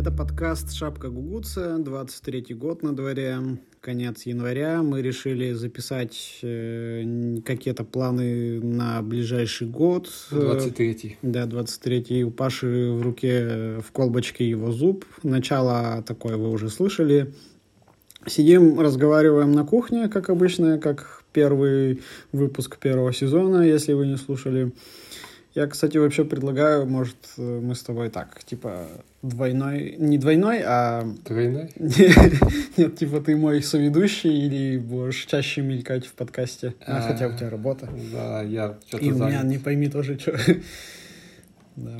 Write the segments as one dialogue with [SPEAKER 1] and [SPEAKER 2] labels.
[SPEAKER 1] Это подкаст «Шапка Гугуца», 23-й год на дворе, конец января. Мы решили записать э, какие-то планы на ближайший год.
[SPEAKER 2] 23-й.
[SPEAKER 1] Да, 23-й. У Паши в руке э, в колбочке его зуб. Начало такое вы уже слышали. Сидим, разговариваем на кухне, как обычно, как первый выпуск первого сезона, если вы не слушали. Я, кстати, вообще предлагаю, может, мы с тобой так, типа, двойной, не двойной, а...
[SPEAKER 2] Тройной?
[SPEAKER 1] Нет, типа, ты мой соведущий или будешь чаще мелькать в подкасте, а,
[SPEAKER 2] А.
[SPEAKER 1] хотя у тебя работа.
[SPEAKER 2] Да, я что-то
[SPEAKER 1] И у меня, не пойми тоже, что. Да.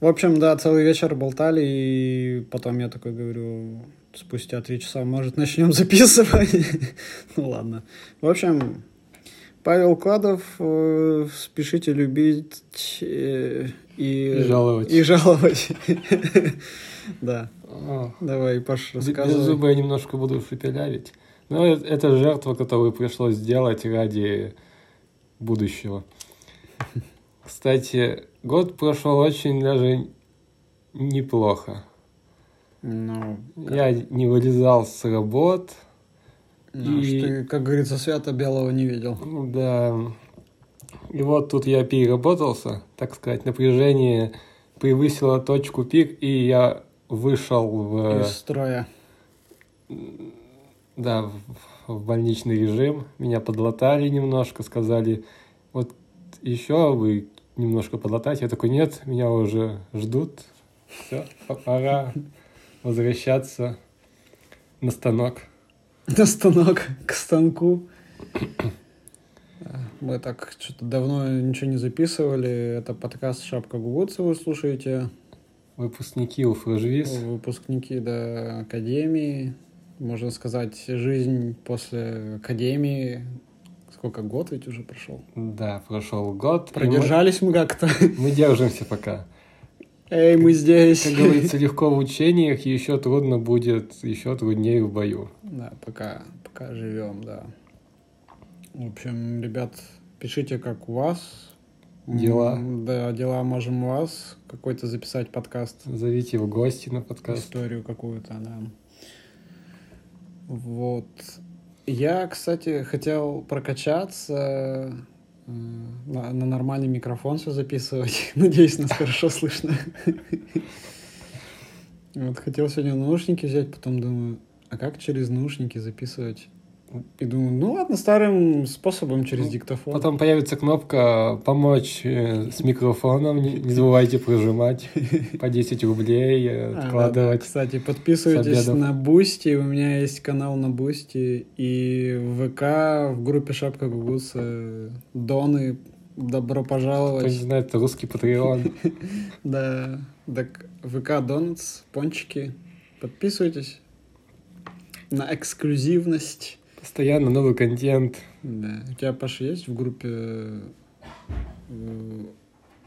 [SPEAKER 1] В общем, да, целый вечер болтали, и потом я такой говорю, спустя три часа, может, начнем записывать? Ну ладно. В общем, Павел Кладов, э, спешите любить э, и...
[SPEAKER 2] И жаловать.
[SPEAKER 1] И жаловать. Да.
[SPEAKER 2] А,
[SPEAKER 1] Давай, Паш,
[SPEAKER 2] Без
[SPEAKER 1] рассказывай.
[SPEAKER 2] зуба я немножко буду шепелявить. Но э- это жертва, которую пришлось сделать ради будущего. Кстати, год прошел очень даже неплохо.
[SPEAKER 1] Ну,
[SPEAKER 2] Я не вылезал с работ.
[SPEAKER 1] Ну,
[SPEAKER 2] И-
[SPEAKER 1] что ты, как говорится, свято белого не видел.
[SPEAKER 2] Ну Да. И вот тут я переработался, так сказать, напряжение превысило точку пик, и я вышел в,
[SPEAKER 1] Из строя.
[SPEAKER 2] да, в, в больничный режим. Меня подлатали немножко, сказали, вот еще вы немножко подлатать. Я такой, нет, меня уже ждут. Все, пора возвращаться на станок.
[SPEAKER 1] На станок, к станку. Мы так что-то давно ничего не записывали. Это подкаст «Шапка Гугутса» вы слушаете.
[SPEAKER 2] Выпускники УФРЖВИС.
[SPEAKER 1] Выпускники до Академии. Можно сказать, жизнь после Академии. Сколько, год ведь уже прошел?
[SPEAKER 2] Да, прошел год. и мы-
[SPEAKER 1] Продержались мы как-то.
[SPEAKER 2] Мы держимся пока.
[SPEAKER 1] Эй, мы здесь.
[SPEAKER 2] Как говорится, легко в учениях, еще трудно будет, еще труднее в бою.
[SPEAKER 1] Да, пока, пока живем, да. В общем, ребят, пишите, как у вас.
[SPEAKER 2] Дела.
[SPEAKER 1] Да, дела можем у вас какой-то записать подкаст,
[SPEAKER 2] Зовите в гости на подкаст.
[SPEAKER 1] историю какую-то, да. Вот. Я, кстати, хотел прокачаться, на, на нормальный микрофон все записывать. Надеюсь, нас хорошо слышно. Вот хотел сегодня наушники взять, потом думаю, а как через наушники записывать? И думаю, ну ладно, старым способом через
[SPEAKER 2] Ну,
[SPEAKER 1] диктофон.
[SPEAKER 2] Потом появится кнопка «Помочь э, с микрофоном». Не, не забывайте прожимать по 10 рублей, э,
[SPEAKER 1] А, да,
[SPEAKER 2] откладывать.
[SPEAKER 1] Кстати, подписывайтесь на Бусти. У меня есть канал на Бусти. И в ВК, в группе Шапка Гугуцэ. Доны, добро
[SPEAKER 2] Кто не
[SPEAKER 1] пожаловать.
[SPEAKER 2] знает, это русский патреон.
[SPEAKER 1] Да, так ВК Донатс, пончики. Подписывайтесь на эксклюзивность.
[SPEAKER 2] Постоянно новый контент.
[SPEAKER 1] Да. У тебя, Паша, есть в группе э,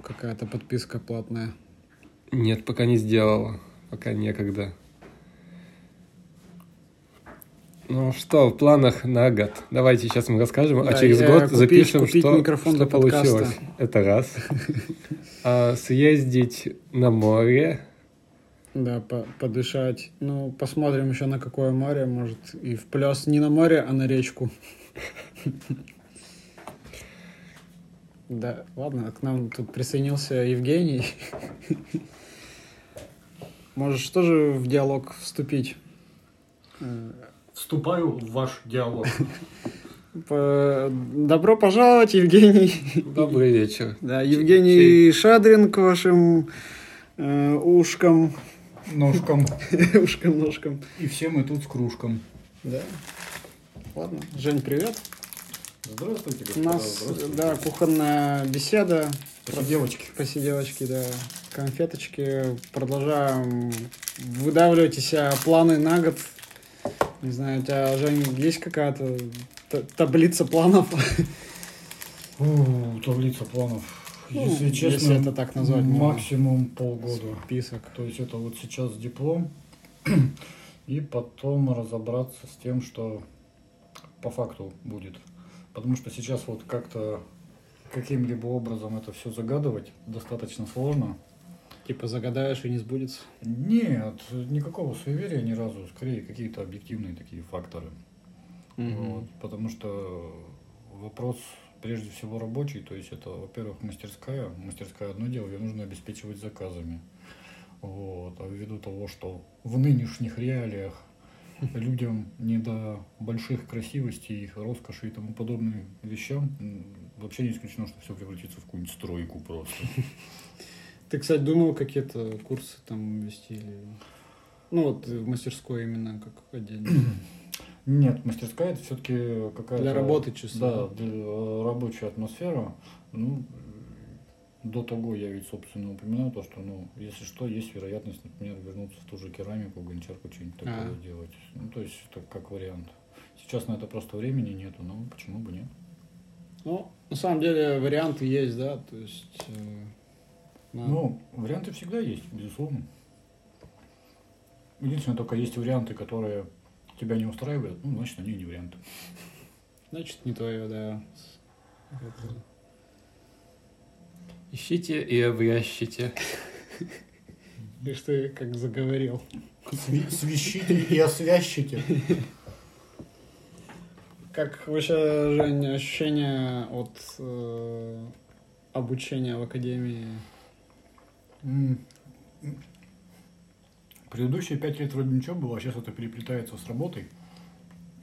[SPEAKER 1] какая-то подписка платная?
[SPEAKER 2] Нет, пока не сделала. Пока некогда. Ну что, в планах на год? Давайте сейчас мы расскажем, а
[SPEAKER 1] Да,
[SPEAKER 2] через
[SPEAKER 1] э,
[SPEAKER 2] год
[SPEAKER 1] купить-
[SPEAKER 2] запишем,
[SPEAKER 1] купить
[SPEAKER 2] что,
[SPEAKER 1] микрофон
[SPEAKER 2] что получилось. Это раз. А, съездить на море.
[SPEAKER 1] Да, по- подышать. Ну, посмотрим еще на какое море, может, и в плес не на море, а на речку. Да, ладно, к нам тут присоединился Евгений. Можешь тоже в диалог вступить?
[SPEAKER 3] Вступаю в ваш диалог.
[SPEAKER 1] Добро пожаловать, Евгений.
[SPEAKER 2] Добрый вечер.
[SPEAKER 1] Да, Евгений Шадрин к вашим э, ушкам,
[SPEAKER 3] Ножком.
[SPEAKER 1] ушкам, ножкам.
[SPEAKER 3] И все мы тут с кружком.
[SPEAKER 1] Да. Ладно. Жень, привет.
[SPEAKER 3] Здравствуйте,
[SPEAKER 1] У нас, да, кухонная беседа.
[SPEAKER 3] девочки.
[SPEAKER 1] Посиделочки, да. Конфеточки. Продолжаем выдавливать из себя планы на год. Не знаю, у тебя, Жень, есть какая-то та- таблица планов?
[SPEAKER 3] У, таблица планов.
[SPEAKER 1] Ну,
[SPEAKER 3] Если честно,
[SPEAKER 1] если это так назвать можно.
[SPEAKER 3] максимум полгода.
[SPEAKER 1] Список.
[SPEAKER 3] То есть это вот сейчас диплом, и потом разобраться с тем, что по факту будет. Потому что сейчас вот как-то каким-либо образом это все загадывать достаточно сложно.
[SPEAKER 1] Типа загадаешь и не сбудется.
[SPEAKER 3] Нет, никакого суеверия ни разу, скорее какие-то объективные такие факторы. Вот, потому что вопрос прежде всего рабочий, то есть это, во-первых, мастерская. Мастерская одно дело, ее нужно обеспечивать заказами. Вот. А ввиду того, что в нынешних реалиях людям не до больших красивостей, роскоши и тому подобным вещам, вообще не исключено, что все превратится в какую-нибудь стройку просто.
[SPEAKER 1] Ты, кстати, думал какие-то курсы там вести или... Ну вот в мастерской именно как отдельно.
[SPEAKER 3] Нет, мастерская это все-таки какая-то...
[SPEAKER 1] Для работы чисто.
[SPEAKER 3] Да, для рабочая атмосфера. Ну, до того я ведь, собственно, упоминал то, что, ну, если что, есть вероятность, например, вернуться в ту же керамику, гончарку, что-нибудь такое
[SPEAKER 1] А.
[SPEAKER 3] делать. Ну, то есть, это как вариант. Сейчас на это просто времени нету, но почему бы нет?
[SPEAKER 1] Ну, на самом деле варианты есть, да, то есть... э, на-
[SPEAKER 3] Ну, варианты всегда есть, безусловно. Единственное, только есть варианты, которые тебя не устраивают, ну, значит, они не варианты.
[SPEAKER 1] Значит, не твое, да. Это-
[SPEAKER 2] Ищите и обрящите.
[SPEAKER 1] Лишь ты как заговорил.
[SPEAKER 3] Свищите и освящите.
[SPEAKER 1] Как вообще, Жень, ощущение от э, обучения в академии?
[SPEAKER 3] Предыдущие пять лет вроде ничего было, а сейчас это переплетается с работой.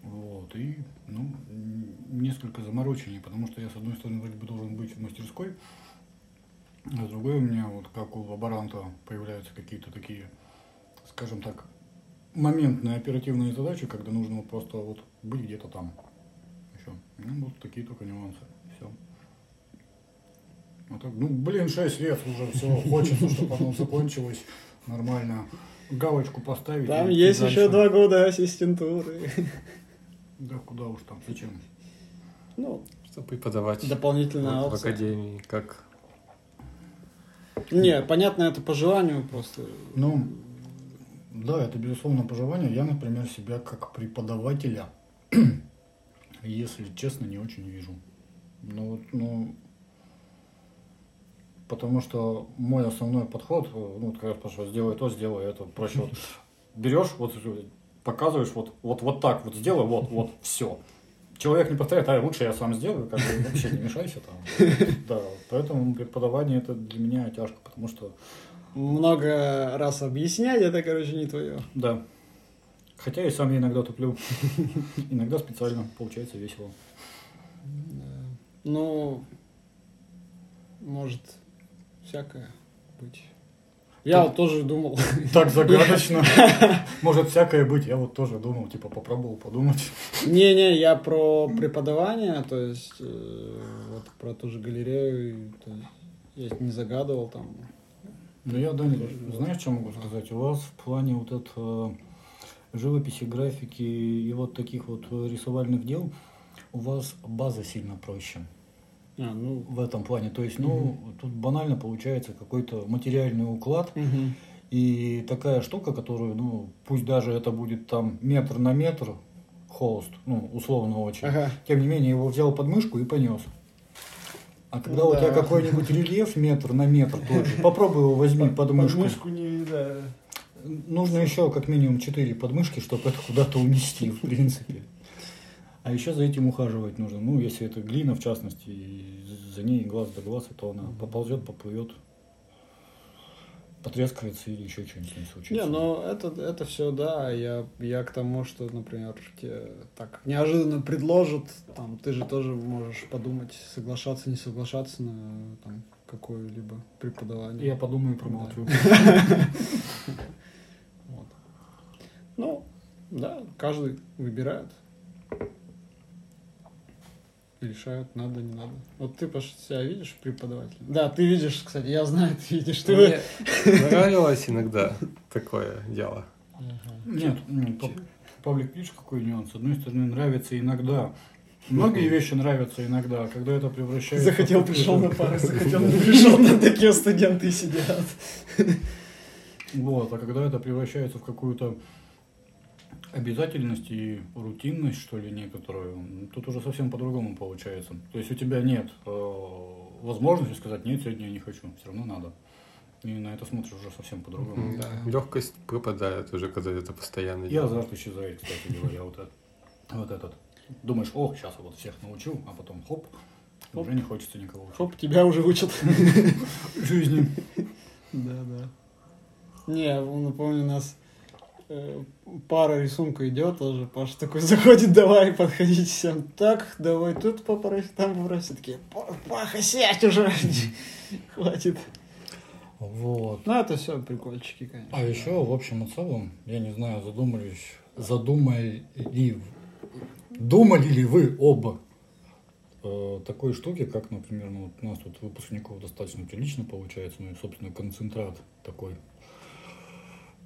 [SPEAKER 3] Вот, и, ну, несколько заморочений, потому что я, с одной стороны, вроде бы должен быть в мастерской, а с другой у меня, вот как у лаборанта, появляются какие-то такие, скажем так, моментные оперативные задачи, когда нужно вот просто вот быть где-то там. Все. Ну, вот такие только нюансы. Все. А так, ну, блин, 6 лет уже все, хочется, чтобы оно закончилось нормально. Галочку поставить.
[SPEAKER 1] Там
[SPEAKER 3] и
[SPEAKER 1] есть
[SPEAKER 3] дальше.
[SPEAKER 1] еще два года ассистентуры.
[SPEAKER 3] Да куда уж там, зачем?
[SPEAKER 1] Ну,
[SPEAKER 2] Что преподавать
[SPEAKER 1] дополнительная
[SPEAKER 2] вот в академии, как
[SPEAKER 1] Не, понятно, это по желанию просто.
[SPEAKER 3] Ну, да, это безусловно пожелание. Я, например, себя как преподавателя, если честно, не очень вижу. Ну, вот, ну, потому что мой основной подход, э, ну, вот как раз прошу, сделай то, сделай это, проще вот берешь, вот э, показываешь, вот, вот, вот так вот сделай, вот, вот, все. Человек не повторяет, а лучше я сам сделаю, как бы вообще не мешайся там. Да, поэтому преподавание это для меня тяжко, потому что
[SPEAKER 1] Много раз объяснять, это, короче, не твое.
[SPEAKER 3] Да. Хотя и сам я иногда туплю. Иногда специально. Получается весело.
[SPEAKER 1] Ну, может, всякое быть. Я вот тоже думал.
[SPEAKER 3] Так загадочно. Может всякое быть. Я вот тоже думал, типа попробовал подумать.
[SPEAKER 1] Не-не, я про преподавание, то есть э, вот про ту же галерею, я не загадывал там.
[SPEAKER 3] Ну я, Даня, знаешь, что могу сказать? У вас в плане вот это живописи, графики и вот таких вот э, рисовальных дел у вас база сильно проще
[SPEAKER 1] А, ну,
[SPEAKER 3] в этом плане. То есть, ну, тут банально получается какой-то материальный уклад,
[SPEAKER 1] мгм.
[SPEAKER 3] И такая штука, которую, ну, пусть даже это будет там метр на метр холст, ну, условно очень,
[SPEAKER 1] Ага.
[SPEAKER 3] тем не менее его взял под мышку и понес. А когда у
[SPEAKER 1] Да.
[SPEAKER 3] тебя какой-нибудь рельеф метр на метр тот же, попробуй его возьми под мышку.
[SPEAKER 1] не, да.
[SPEAKER 3] Нужно еще как минимум 4 подмышки, чтобы это куда-то унести, в принципе. А еще за этим ухаживать нужно. Ну, если это глина, в частности, и за ней глаз да глаз, то она поползет, поплывет, потрескается или еще что-нибудь с ней случится.
[SPEAKER 1] Не, ну это, это все, да, я, я к тому, что, например, тебе так неожиданно предложат, там, ты же тоже можешь подумать, соглашаться, не соглашаться на там, какое-либо преподавание.
[SPEAKER 3] Я подумаю и промолчу.
[SPEAKER 1] Вот. Ну, да, каждый выбирает. Решают, надо, не надо. Вот ты, Паша, себя видишь преподавателем? Да, ты видишь, кстати, я знаю, ты видишь. Ты...
[SPEAKER 2] Мне нравилось иногда такое дело.
[SPEAKER 3] Нет, Павлик, видишь, какой нюанс? С одной стороны, нравится иногда. Многие вещи нравятся иногда, а когда это превращается...
[SPEAKER 1] Захотел, пришел на пары, захотел, не пришел, там такие студенты сидят.
[SPEAKER 3] Вот, а когда это превращается в какую-то обязательность и рутинность, что ли, некоторую, тут уже совсем по-другому получается. То есть у тебя нет э, возможности сказать, нет, сегодня я не хочу, все равно надо. И на это смотришь уже совсем по-другому.
[SPEAKER 2] Да. Легкость пропадает уже, когда это постоянно
[SPEAKER 3] И азарт исчезает, кстати говоря, вот этот. Вот этот. Думаешь, о, сейчас вот всех научу, а потом хоп,
[SPEAKER 1] Хоп.
[SPEAKER 3] уже не хочется никого учить.
[SPEAKER 1] Хоп, тебя уже учат.
[SPEAKER 3] Жизни.
[SPEAKER 1] Да, да. Не, напомню, у нас пара рисунка идет тоже. Паша такой заходит, давай, подходите всем. Так, давай тут попроси, там попроси. Такие, «Па- Паха, сядь уже. Хватит.
[SPEAKER 3] Вот.
[SPEAKER 1] Ну, это все прикольчики, конечно.
[SPEAKER 3] А еще, в общем и целом, я не знаю, задумались, задумали, думали ли вы об э, такой штуке, как, например, ну, вот у нас тут выпускников достаточно прилично получается, ну и, собственно, концентрат такой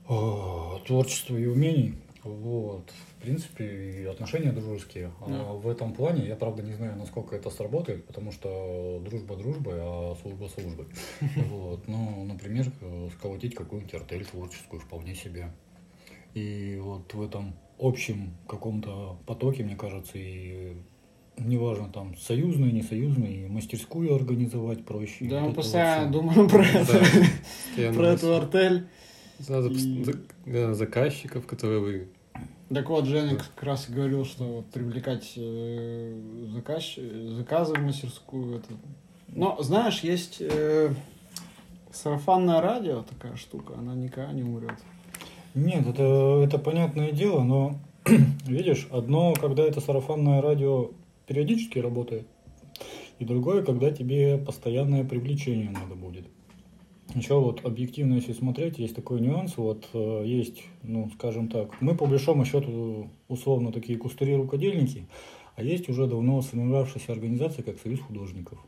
[SPEAKER 3] творчества и умений. Вот. В принципе, и отношения дружеские. А
[SPEAKER 1] Да.
[SPEAKER 3] в этом плане я, правда, не знаю, насколько это сработает, потому что дружба дружбой, а служба службой. Вот. Ну, например, э, сколотить какую-нибудь артель творческую вполне себе. И вот в этом общем каком-то потоке, мне кажется, и неважно там союзные, несоюзные, мастерскую организовать проще.
[SPEAKER 1] Да, мы постоянно думаем про это, про эту артель.
[SPEAKER 2] Сразу
[SPEAKER 1] И-
[SPEAKER 2] да, заказчиков, которые вы...
[SPEAKER 1] Так вот, Женя как раз и говорил, что вот привлекать э, заказ, заказы в мастерскую. Это... Но, знаешь, есть э, сарафанное радио, такая штука, она никогда не умрет.
[SPEAKER 3] Нет, это, это понятное дело, но видишь, одно, когда это сарафанное радио периодически работает, и другое, когда тебе постоянное привлечение надо будет. Еще вот объективно, если смотреть, есть такой нюанс, вот э, есть, ну, скажем так, мы по большому счету условно такие кустари-рукодельники, а есть уже давно сформировавшаяся организация, как Союз художников.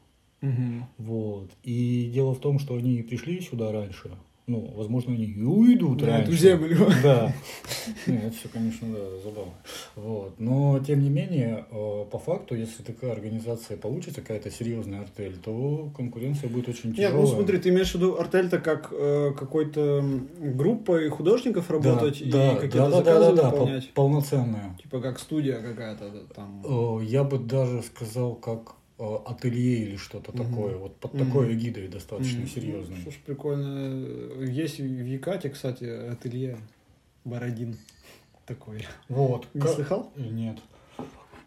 [SPEAKER 3] Вот. И дело в том, что они пришли сюда раньше. Ну, возможно, они и уйдут
[SPEAKER 1] На
[SPEAKER 3] раньше.
[SPEAKER 1] эту землю.
[SPEAKER 3] Да. Ну, это все, конечно, да, забавно. Вот. Но, тем не менее, э, по факту, если такая организация получится, какая-то серьезная артель, то конкуренция будет очень
[SPEAKER 1] Нет,
[SPEAKER 3] тяжелая.
[SPEAKER 1] ну смотри, ты имеешь в виду артель-то как э, какой-то группой художников
[SPEAKER 3] да,
[SPEAKER 1] работать
[SPEAKER 3] да,
[SPEAKER 1] и
[SPEAKER 3] да,
[SPEAKER 1] какие-то
[SPEAKER 3] да, да,
[SPEAKER 1] заказы
[SPEAKER 3] да, да, пол-
[SPEAKER 1] выполнять?
[SPEAKER 3] полноценная.
[SPEAKER 1] Типа как студия какая-то да, там.
[SPEAKER 3] Э, Я бы даже сказал, как ателье или что-то
[SPEAKER 1] Мгм.
[SPEAKER 3] такое. Вот под такой эгидой достаточно
[SPEAKER 1] М,
[SPEAKER 3] серьезной.
[SPEAKER 1] Слушай, прикольно. Есть в Якате, кстати, ателье Бородин такой.
[SPEAKER 3] Вот.
[SPEAKER 1] Не
[SPEAKER 3] Ка-
[SPEAKER 1] слыхал?
[SPEAKER 3] Нет.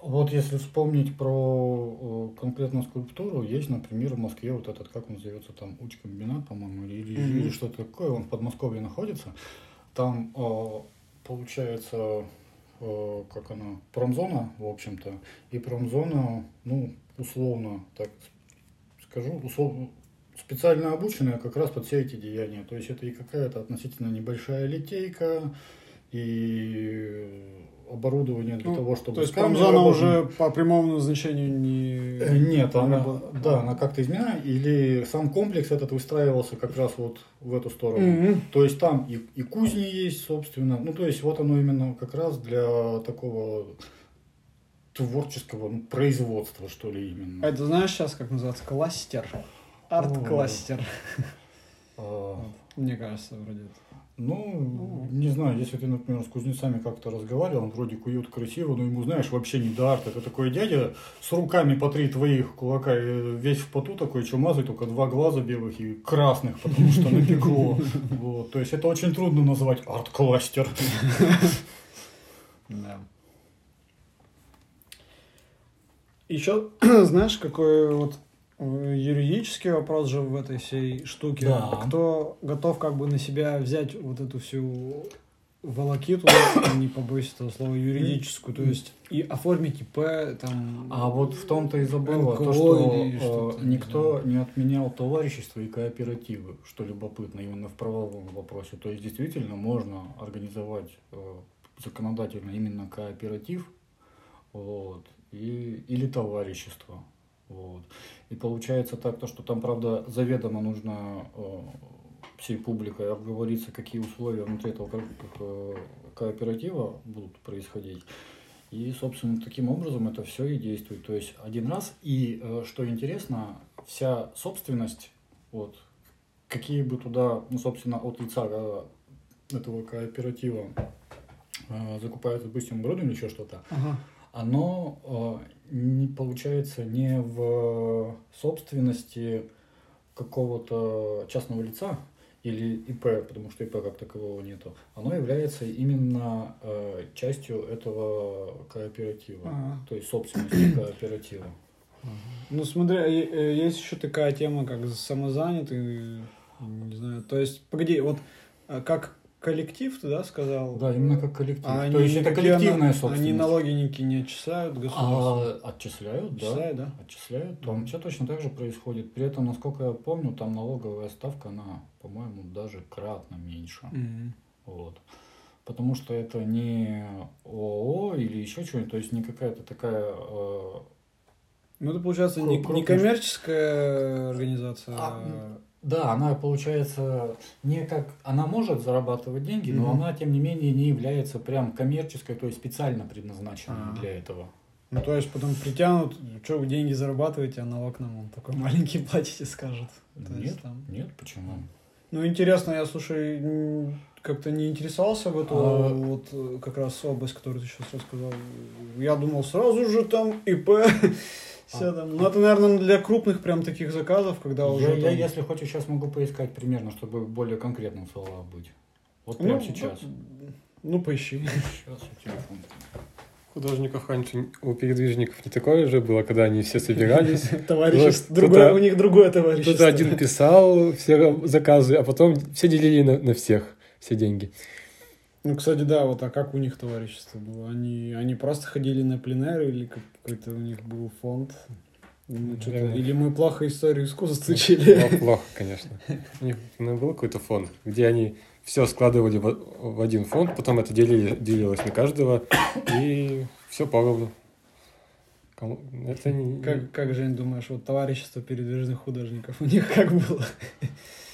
[SPEAKER 3] Вот если вспомнить про э, конкретно скульптуру, есть, например, в Москве вот этот, как он называется, там, Учкомбинат, по-моему, или,
[SPEAKER 1] Мгм.
[SPEAKER 3] или что-то такое, он в Подмосковье находится. Там, э, получается, э, как она, промзона, в общем-то, и промзона, ну, условно, так скажу, условно, специально обученная как раз под все эти деяния. То есть это и какая-то относительно небольшая литейка, и оборудование для
[SPEAKER 1] Ну,
[SPEAKER 3] того, чтобы...
[SPEAKER 1] То есть промзона уже по прямому назначению не...
[SPEAKER 3] Э, Нет,
[SPEAKER 1] не
[SPEAKER 3] она,
[SPEAKER 1] работает.
[SPEAKER 3] да, она как-то изменена, или сам комплекс этот выстраивался как раз вот в эту сторону.
[SPEAKER 1] Мгм.
[SPEAKER 3] То есть там и, и кузни есть, собственно. Ну, то есть вот оно именно как раз для такого творческого ну, производства, что ли, именно.
[SPEAKER 1] Это знаешь сейчас как называется? Кластер. Арт-кластер.
[SPEAKER 3] А,
[SPEAKER 1] Мне кажется, вроде.
[SPEAKER 3] Ну, не знаю, если ты, например, с кузнецами как-то разговаривал, он вроде кует красиво, но ему, знаешь, вообще не до арта. Это такой дядя с руками по три твоих кулака, весь в поту такой, чумазый, только два глаза белых и красных, потому что напекло. Вот. То есть это очень трудно назвать арт-кластер.
[SPEAKER 1] Да. Еще, знаешь, какой вот э, юридический вопрос же в этой всей штуке.
[SPEAKER 3] Да.
[SPEAKER 1] Кто готов как бы на себя взять вот эту всю волокиту, не побоюсь этого слова, юридическую, то есть и оформить ИП, там...
[SPEAKER 3] А вот в том-то и забыло,
[SPEAKER 1] НКО
[SPEAKER 3] то, что э,
[SPEAKER 1] не
[SPEAKER 3] никто не отменял товарищество и кооперативы, что любопытно именно в правовом вопросе. То есть действительно можно организовать э, законодательно именно кооператив вот, и, или товарищество. Вот. И получается так, то, что там, правда, заведомо нужно э, всей публикой обговориться, какие условия внутри этого э, кооператива будут происходить. И, собственно, таким образом это все и действует. То есть один раз. И, э, что интересно, вся собственность, вот, какие бы туда, ну, собственно, от лица этого кооператива закупается, допустим, оборудование, еще что-то,
[SPEAKER 1] Ага.
[SPEAKER 3] Оно э, не получается не в собственности какого-то частного лица или ИП, потому что ИП как такового нету, оно является именно э, частью этого кооператива,
[SPEAKER 1] Ага.
[SPEAKER 3] то есть собственностью кооператива.
[SPEAKER 1] Ну, смотри, э, есть еще такая тема, как самозанятый, не знаю, то есть, погоди, вот а, как коллектив, ты, да, сказал?
[SPEAKER 3] Да, именно как коллектив.
[SPEAKER 1] А
[SPEAKER 3] то есть это коллективная
[SPEAKER 1] на-
[SPEAKER 3] собственность.
[SPEAKER 1] Они налоги не отчисляют государству?
[SPEAKER 3] А, отчисляют, да.
[SPEAKER 1] Отчисляют, да?
[SPEAKER 3] Отчисляют. Там все точно так же происходит. При этом, насколько я помню, там налоговая ставка, она, по-моему, даже кратно меньше.
[SPEAKER 1] Мгм.
[SPEAKER 3] Вот. Потому что это не ООО или еще что-нибудь, то есть не какая-то такая... э,
[SPEAKER 1] Ну, это, получается, не, не коммерческая организация,
[SPEAKER 3] А,
[SPEAKER 1] а...
[SPEAKER 3] Да, она получается не как... Она может зарабатывать деньги, но она, тем не менее, не является прям коммерческой, то есть специально предназначенной
[SPEAKER 1] А.
[SPEAKER 3] для этого.
[SPEAKER 1] Ну, то есть, потом притянут, что вы деньги зарабатываете, а налог нам он такой маленький платите, скажет. То
[SPEAKER 3] Нет,
[SPEAKER 1] есть, там...
[SPEAKER 3] нет, почему?
[SPEAKER 1] Ну, интересно, я, слушай, как-то не интересовался в эту
[SPEAKER 3] А-
[SPEAKER 1] вот э, как раз область, которую ты сейчас рассказал. Я думал, сразу же там ИП, все там. Ну, это, наверное, для крупных прям таких заказов, когда
[SPEAKER 3] Я,
[SPEAKER 1] уже
[SPEAKER 3] я,
[SPEAKER 1] там-
[SPEAKER 3] если хочешь, сейчас могу поискать примерно, чтобы более конкретным в словах быть. Вот
[SPEAKER 1] Ну,
[SPEAKER 3] прямо сейчас.
[SPEAKER 1] Ну, поищи.
[SPEAKER 3] Сейчас я телефон.
[SPEAKER 2] Художников раньше у передвижников не такое же было, когда они все собирались. Вот
[SPEAKER 1] другое, у них другое товарищество.
[SPEAKER 2] Кто-то один писал все заказы, а потом все делили на, на всех все деньги.
[SPEAKER 1] Ну, кстати, да, вот а как у них товарищество было? Они, они просто ходили на пленеры или как- какой-то у них был фонд? Ну,
[SPEAKER 2] Наверное.
[SPEAKER 1] Или мы плохо историю искусства учили?
[SPEAKER 2] Ну, плохо, конечно. У них ну, был какой-то фонд, где они все складывали в, в один фонд, потом это делили, делилось на каждого, и все поровну. Это не...
[SPEAKER 1] Как, как Жень, думаешь, вот товарищество передвижных художников у них как было?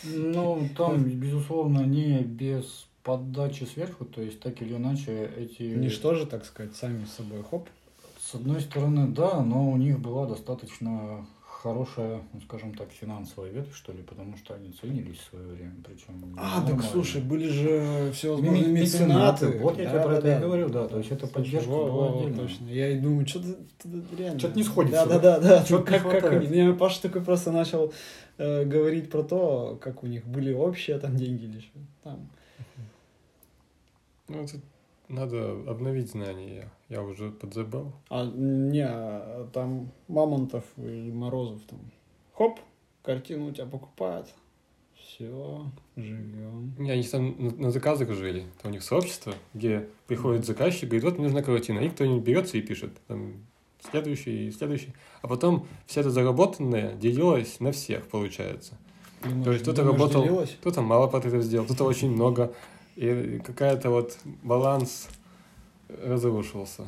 [SPEAKER 3] Ну, там, безусловно, не без подачи сверху, то есть так или иначе эти...
[SPEAKER 1] Ничто же, так сказать, сами с собой, хоп.
[SPEAKER 3] С одной стороны, да, но у них была достаточно хорошая, ну, скажем так, финансовая ветвь, что ли, потому что они ценились в свое время, причем...
[SPEAKER 1] А, так
[SPEAKER 3] нормально.
[SPEAKER 1] слушай, были же всевозможные
[SPEAKER 3] Ме-
[SPEAKER 1] меценаты.
[SPEAKER 3] Вот я тебе про это и говорю, да, то есть это поддержка
[SPEAKER 1] во-
[SPEAKER 3] была
[SPEAKER 1] во-
[SPEAKER 3] отдельная.
[SPEAKER 1] точно. Я и думаю, что-то реально...
[SPEAKER 3] Чё-то не сходится,
[SPEAKER 1] Да, да, да. да. Как, как. Не, Паша такой просто начал э, говорить про то, как у них были общие там деньги или что. Там.
[SPEAKER 2] Ну, это надо обновить знания, я, уже подзабыл.
[SPEAKER 1] А не, а там Мамонтов и Морозов там. Хоп, картину у тебя покупают. Все, живем.
[SPEAKER 2] Не, они там на, на заказах жили. Там у них сообщество, где приходит заказчик, говорит, вот мне нужна картина. И кто-нибудь берется и пишет. Там, следующий и следующий. А потом вся эта заработанная делилась на всех, получается. То есть кто-то
[SPEAKER 1] Думаешь,
[SPEAKER 2] работал,
[SPEAKER 1] делилось?
[SPEAKER 2] кто-то мало портретов сделал, кто-то очень много. И какая-то вот баланс разрушился.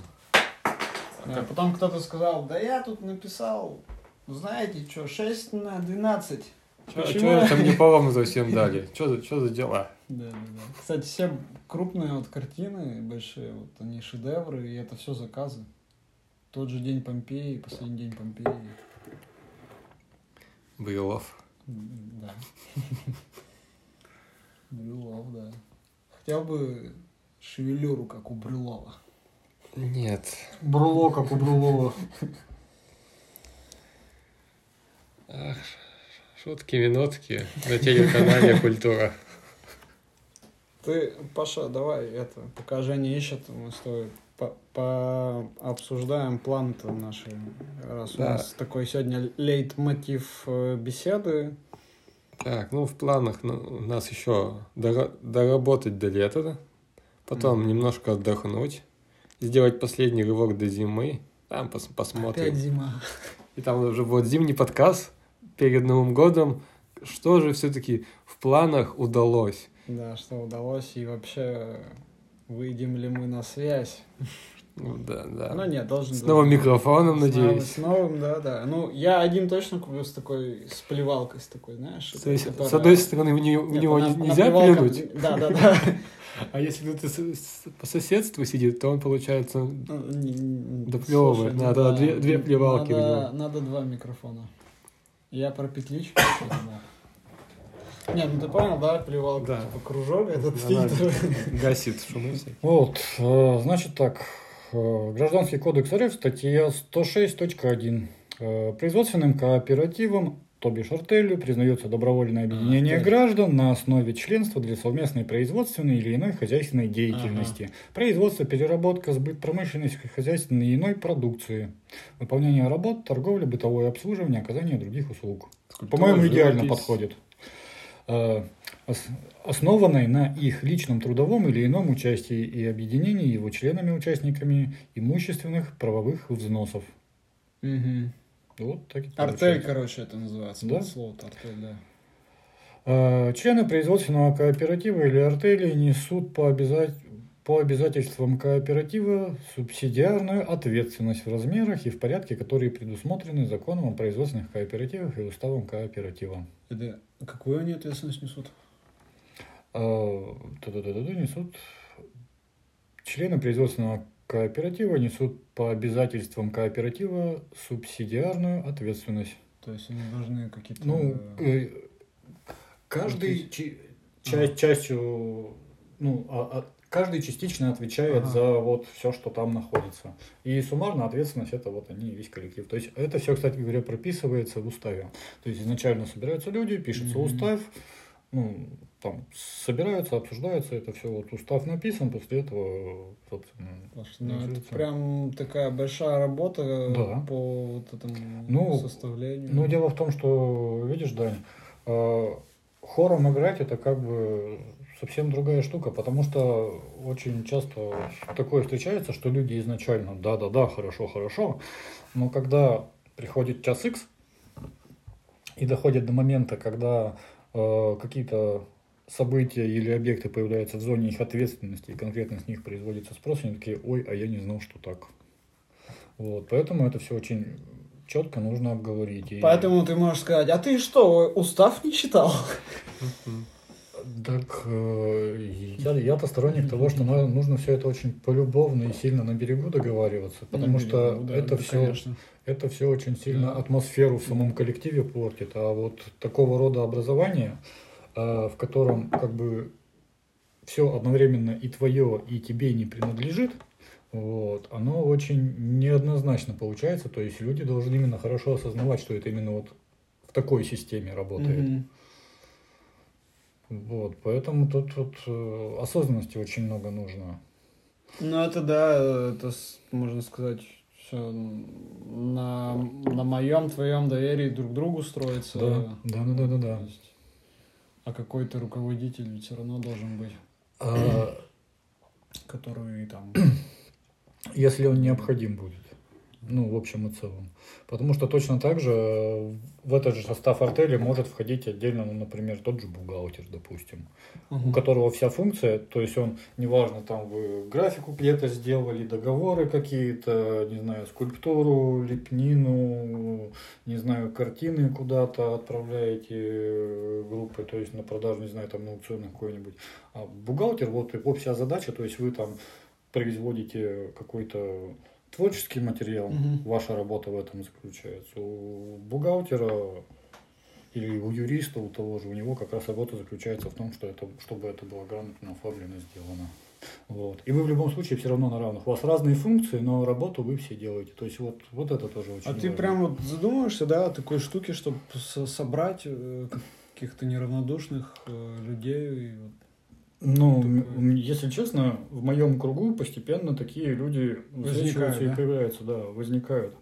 [SPEAKER 1] А потом кто-то сказал, да я тут написал, знаете что, 6 на 12.
[SPEAKER 2] Че
[SPEAKER 1] Почему?
[SPEAKER 2] там не поровну совсем дали? Что за, чё за дела?
[SPEAKER 1] Да, да, да. Кстати, все крупные вот картины большие, вот они шедевры, и это все заказы. Тот же день Помпеи, последний день Помпеи.
[SPEAKER 2] Брюлов.
[SPEAKER 1] Да. Брюлов, да. Хотел бы шевелюру, как у Брюлова.
[SPEAKER 2] Нет.
[SPEAKER 3] Бруло, как у Брулова.
[SPEAKER 2] Ах, шутки-минутки на телеканале «Культура».
[SPEAKER 1] Ты, Паша, давай это, пока Женя ищет, мы с тобой по- пообсуждаем план-то наши. Раз у
[SPEAKER 2] Да.
[SPEAKER 1] нас такой сегодня лейтмотив э, беседы.
[SPEAKER 2] Так, ну в планах ну, у нас еще дора- доработать до лета, потом
[SPEAKER 1] Мгм.
[SPEAKER 2] немножко отдохнуть, сделать последний рывок до зимы, там пос- посмотрим.
[SPEAKER 1] Опять зима.
[SPEAKER 2] И там уже будет зимний подкаст перед Новым годом. Что же все-таки в планах удалось?
[SPEAKER 1] Да, что удалось, и вообще выйдем ли мы на связь?
[SPEAKER 2] Ну, да, да.
[SPEAKER 1] Ну нет, должен
[SPEAKER 2] С новым микрофоном,
[SPEAKER 1] С
[SPEAKER 2] надеюсь.
[SPEAKER 1] С новым, да, да. Ну, я один точно куплю с такой, с плевалкой, с такой, знаешь.
[SPEAKER 2] То есть,
[SPEAKER 1] которая-
[SPEAKER 2] с одной стороны, в, не- в
[SPEAKER 1] Нет,
[SPEAKER 2] него
[SPEAKER 1] она-
[SPEAKER 2] не-
[SPEAKER 1] она
[SPEAKER 2] нельзя
[SPEAKER 1] плевалка-
[SPEAKER 2] плюнуть,
[SPEAKER 1] Да, да, да.
[SPEAKER 2] а если кто-то по соседству сидит, то он, получается,
[SPEAKER 1] Ну, не- не-
[SPEAKER 2] Доплевывает. Надо две- плевалки
[SPEAKER 1] Надо,
[SPEAKER 2] него.
[SPEAKER 1] надо два микрофона. Я про петличку. Нет, ну ты понял, да, плевалка,
[SPEAKER 2] Да.
[SPEAKER 1] типа кружок, этот фильтр.
[SPEAKER 2] гасит шумы всякие.
[SPEAKER 3] Вот, э, значит так, Гражданский кодекс РФ, статья 106.1. Э, Производственным кооперативом то бишь артелью, признается добровольное объединение
[SPEAKER 1] артель.
[SPEAKER 3] граждан на основе членства для совместной производственной или иной хозяйственной деятельности. Производство, переработка, сбыт промышленной, хозяйственной и иной продукции. Выполнение работ, торговля, бытовое обслуживание, оказание других услуг. По-моему, идеально подходит. Ос- Основанной на их личном трудовом или ином участии и объединении его членами-участниками имущественных правовых взносов.
[SPEAKER 1] Мгм.
[SPEAKER 3] Вот так и
[SPEAKER 1] Артель,
[SPEAKER 3] получается.
[SPEAKER 1] короче, это называется.
[SPEAKER 3] Да?
[SPEAKER 1] Слово артель, да.
[SPEAKER 3] Э, Члены производственного кооператива или артели несут по, обяза- по обязательствам кооператива субсидиарную ответственность в размерах и в порядке, которые предусмотрены законом о производственных кооперативах и уставом кооператива.
[SPEAKER 1] Это какую они ответственность несут?
[SPEAKER 3] Э, несут члены производственного кооператива несут по обязательствам кооператива субсидиарную ответственность.
[SPEAKER 1] То есть они должны какие-то...
[SPEAKER 3] Ну, э, каждый
[SPEAKER 1] Платить.
[SPEAKER 3] чи- часть, частью, ну, а- а- каждый частично отвечает
[SPEAKER 1] Ага.
[SPEAKER 3] за вот все, что там находится. И суммарно ответственность это вот они, весь коллектив. То есть это все, кстати говоря, прописывается в уставе. То есть изначально собираются люди, пишется
[SPEAKER 1] Мгм.
[SPEAKER 3] устав, ну, там собираются, обсуждаются, это все вот устав написан, после этого, собственно,
[SPEAKER 1] Ну, это прям такая большая работа э,
[SPEAKER 3] Да.
[SPEAKER 1] по вот этому
[SPEAKER 3] Ну,
[SPEAKER 1] составлению.
[SPEAKER 3] Ну, дело в том, что, видишь, Дань, э, хором играть это как бы совсем другая штука, потому что очень часто такое встречается, что люди изначально да-да-да, хорошо-хорошо, но когда приходит час X и доходит до момента, когда какие-то события или объекты появляются в зоне их ответственности, и конкретно с них производится спрос, они такие, ой, а я не знал, что так. Вот, поэтому это все очень четко нужно обговорить. И-
[SPEAKER 1] Поэтому ты можешь сказать, а ты что, устав не читал?
[SPEAKER 3] Так, э, я, я-то сторонник того, что на- нужно все это очень полюбовно и сильно на берегу договариваться, потому что
[SPEAKER 1] берегу, да,
[SPEAKER 3] это
[SPEAKER 1] да,
[SPEAKER 3] все,
[SPEAKER 1] конечно.
[SPEAKER 3] это все очень сильно
[SPEAKER 1] Да.
[SPEAKER 3] атмосферу в самом коллективе портит, а вот такого рода образование, э, в котором как бы все одновременно и твое, и тебе не принадлежит, вот, оно очень неоднозначно получается, то есть люди должны именно хорошо осознавать, что это именно вот в такой системе работает.
[SPEAKER 1] Мгм.
[SPEAKER 3] Вот, поэтому тут вот э, осознанности очень много нужно.
[SPEAKER 1] Ну, это да, это, можно сказать, все на, на моем, твоем доверии друг к другу строится.
[SPEAKER 3] Да, да, да, да, да, да.
[SPEAKER 1] Есть, А какой-то руководитель ведь все равно должен быть,
[SPEAKER 3] А,
[SPEAKER 1] который там...
[SPEAKER 3] если он необходим будет, ну, в общем и целом. Потому что точно так же э, в этот же состав артели может входить отдельно, ну, например, тот же бухгалтер, допустим, у которого вся функция, то есть он, неважно, там вы графику где-то сделали, договоры какие-то, не знаю, скульптуру, лепнину, не знаю, картины куда-то отправляете э, группы, то есть на продажу, не знаю, там на аукционах какой-нибудь. А бухгалтер, вот его вся задача, то есть вы там производите какой-то творческий материал,
[SPEAKER 1] Мгм.
[SPEAKER 3] ваша работа в этом заключается. У бухгалтера или у юриста, у того же, у него как раз работа заключается в том, что это, чтобы это было грамотно оформлено, сделано. Вот. И вы в любом случае все равно на равных. У вас разные функции, но работу вы все делаете. То есть вот, вот это тоже очень
[SPEAKER 1] А ты
[SPEAKER 3] важно.
[SPEAKER 1] прям вот задумываешься, да, о такой штуке, чтобы собрать э, каких-то неравнодушных э, людей? и вот
[SPEAKER 3] Ну,
[SPEAKER 1] такое.
[SPEAKER 3] если честно, в моем кругу постепенно такие люди и
[SPEAKER 1] да?
[SPEAKER 3] появляются, да, возникают.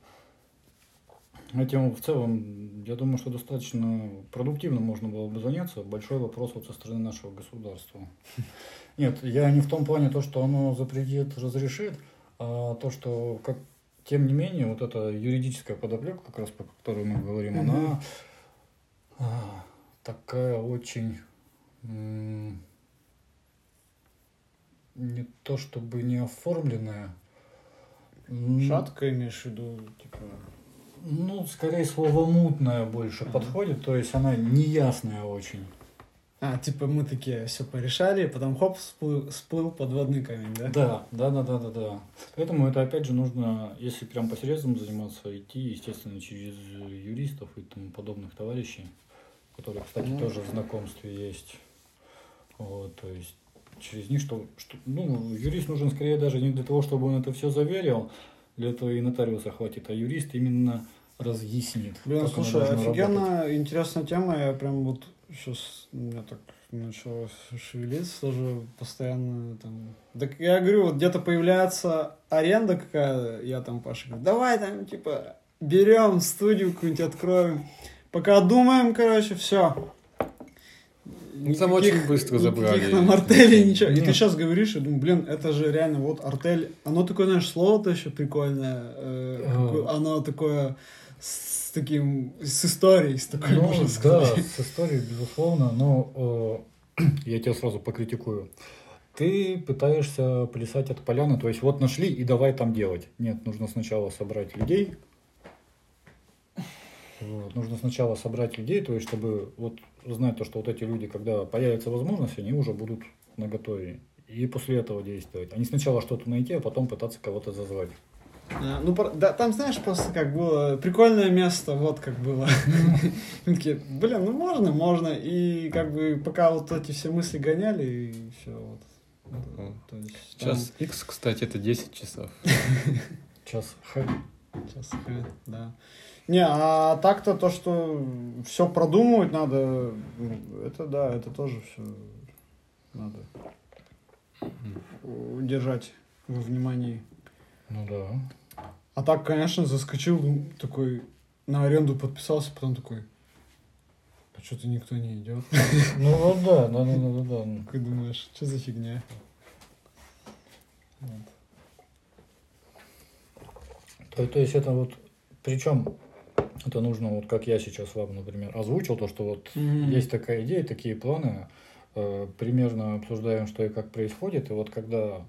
[SPEAKER 3] Этим в целом, я думаю, что достаточно продуктивно можно было бы заняться. Большой вопрос вот со стороны нашего государства. Нет, я не в том плане то, что оно запретит, разрешит, а то, что как тем не менее, вот эта юридическая подоплека, как раз по которой мы говорим, она а, такая очень не то чтобы не оформленная. м,
[SPEAKER 1] Шатко имеешь в виду, типа...
[SPEAKER 3] Ну, скорее слово мутная больше
[SPEAKER 1] Ага.
[SPEAKER 3] подходит, то есть она неясная очень.
[SPEAKER 1] А, типа мы такие все порешали, потом хоп, всплыл, всплыл подводный камень, да?
[SPEAKER 3] Да, да, да, да, да, да. Поэтому это опять же нужно, если прям по-серьезному заниматься, идти, естественно, через юристов и тому подобных товарищей, которые, кстати,
[SPEAKER 1] Ну.
[SPEAKER 3] тоже в знакомстве есть. Вот, то есть через них, что, что, ну, юрист нужен скорее даже не для того, чтобы он это все заверил, для этого и нотариуса хватит, а юрист именно разъяснит.
[SPEAKER 1] Блин, слушай, офигенно
[SPEAKER 3] работать.
[SPEAKER 1] интересная тема. Я прям вот сейчас у меня так начало шевелиться тоже постоянно там. Так я говорю, вот где-то появляется аренда какая, я там Паша говорю, давай там типа берем студию какую-нибудь откроем. Пока думаем, короче, все.
[SPEAKER 2] Ну, там очень быстро забрали.
[SPEAKER 1] Никаких нам артелей, ничего. И
[SPEAKER 3] Нет.
[SPEAKER 1] ты сейчас говоришь, я думаю, блин, это же реально вот артель. Оно такое, знаешь, слово-то еще прикольное. э, какое- Оно такое с таким, с историей, с такой,
[SPEAKER 3] Ну,
[SPEAKER 1] можно
[SPEAKER 3] да,
[SPEAKER 1] сказать.
[SPEAKER 3] с историей, безусловно, но э, я тебя сразу покритикую. Ты пытаешься плясать от поляны, то есть вот нашли и давай там делать. Нет, нужно сначала собрать людей. Вот, нужно сначала собрать людей, то есть чтобы вот знать то, что вот эти люди, когда появится возможность, они уже будут наготове. И после этого действовать. А не сначала что-то найти, а потом пытаться кого-то зазвать.
[SPEAKER 1] Да, Ну, да, там, знаешь, просто как было прикольное место, вот как было. Такие, блин, ну можно, можно. И как бы пока вот эти все мысли гоняли, и все вот. То есть там-
[SPEAKER 2] Час X, кстати, это 10 часов.
[SPEAKER 3] Сейчас х.
[SPEAKER 1] Сейчас, э, да. Не, а так-то то, что все продумывать надо, ну, это да, это тоже все надо удержать во внимании.
[SPEAKER 3] Ну да.
[SPEAKER 1] А так, конечно, заскочил, такой, на аренду подписался, потом такой, а что-то никто не идет.
[SPEAKER 3] Ну вот да, да, да, да, да, да.
[SPEAKER 1] Как думаешь, что за фигня?
[SPEAKER 3] То, то есть это вот, причем это нужно, вот как я сейчас вам, например, озвучил, то, что вот
[SPEAKER 1] Мгм.
[SPEAKER 3] есть такая идея, такие планы, э, примерно обсуждаем, что и как происходит, и вот когда,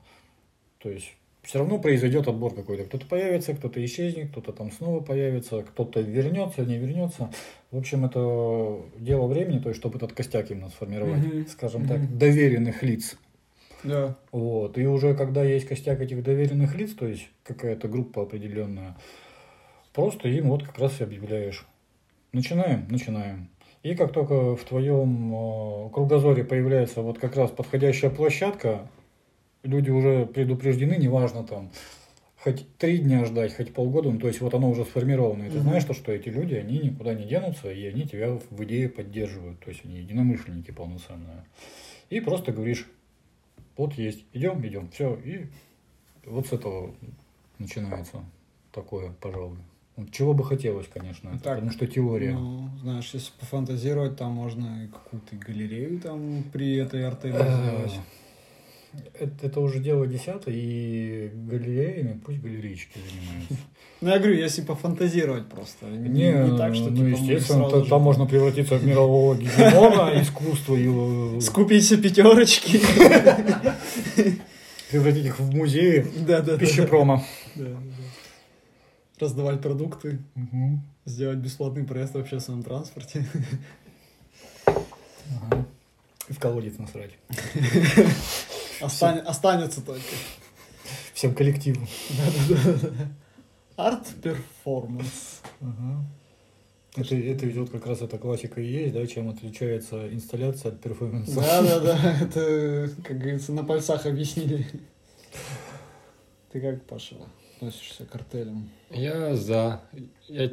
[SPEAKER 3] то есть все равно произойдет отбор какой-то, кто-то появится, кто-то исчезнет, кто-то там снова появится, кто-то вернется, не вернется. В общем, это дело времени, то есть чтобы этот костяк именно сформировать,
[SPEAKER 1] Мгм.
[SPEAKER 3] скажем так,
[SPEAKER 1] Мгм.
[SPEAKER 3] доверенных лиц.
[SPEAKER 1] Да.
[SPEAKER 3] Вот. И уже когда есть костяк этих доверенных лиц, то есть какая-то группа определенная, просто им вот как раз и объявляешь. Начинаем, начинаем. И как только в твоем э, кругозоре появляется вот как раз подходящая площадка, люди уже предупреждены, неважно там, хоть три дня ждать, хоть полгода, ну, то есть вот оно уже сформировано, и ты знаешь, то, что эти люди, они никуда не денутся, и они тебя в идее поддерживают, то есть они единомышленники полноценные. И просто говоришь, вот есть, идем, идем, все, и вот с этого начинается такое, пожалуй. Вот Чего бы хотелось, конечно, это,
[SPEAKER 1] Так,
[SPEAKER 3] потому что теория.
[SPEAKER 1] Ну, знаешь, если пофантазировать, там можно какую-то галерею там при этой артели
[SPEAKER 3] Э,
[SPEAKER 1] сделать.
[SPEAKER 3] Это, это уже дело десятое, и галереями пусть галерейщики занимаются.
[SPEAKER 1] Ну, я говорю, если пофантазировать просто. Не, так, что
[SPEAKER 3] ну,
[SPEAKER 1] типа,
[SPEAKER 3] естественно, там можно превратиться в мирового гегемона искусства и э,
[SPEAKER 1] Скупите пятерочки.
[SPEAKER 3] превратить их в музеи
[SPEAKER 1] Да, да, да.
[SPEAKER 3] пищепрома.
[SPEAKER 1] Да, да. Раздавать продукты,
[SPEAKER 3] Мгм.
[SPEAKER 1] сделать бесплатный проезд в общественном транспорте.
[SPEAKER 3] Ага. И в колодец насрать.
[SPEAKER 1] Остань- Останется только.
[SPEAKER 3] Всем коллективу.
[SPEAKER 1] Арт-перформанс.
[SPEAKER 3] Ага. Это, это ведь вот как раз эта классика и есть, да, чем отличается инсталляция от перформанса.
[SPEAKER 1] Да, да, да. Это, как говорится, на пальцах объяснили. Ты как, Паша, относишься к артелям?
[SPEAKER 2] Я за. Я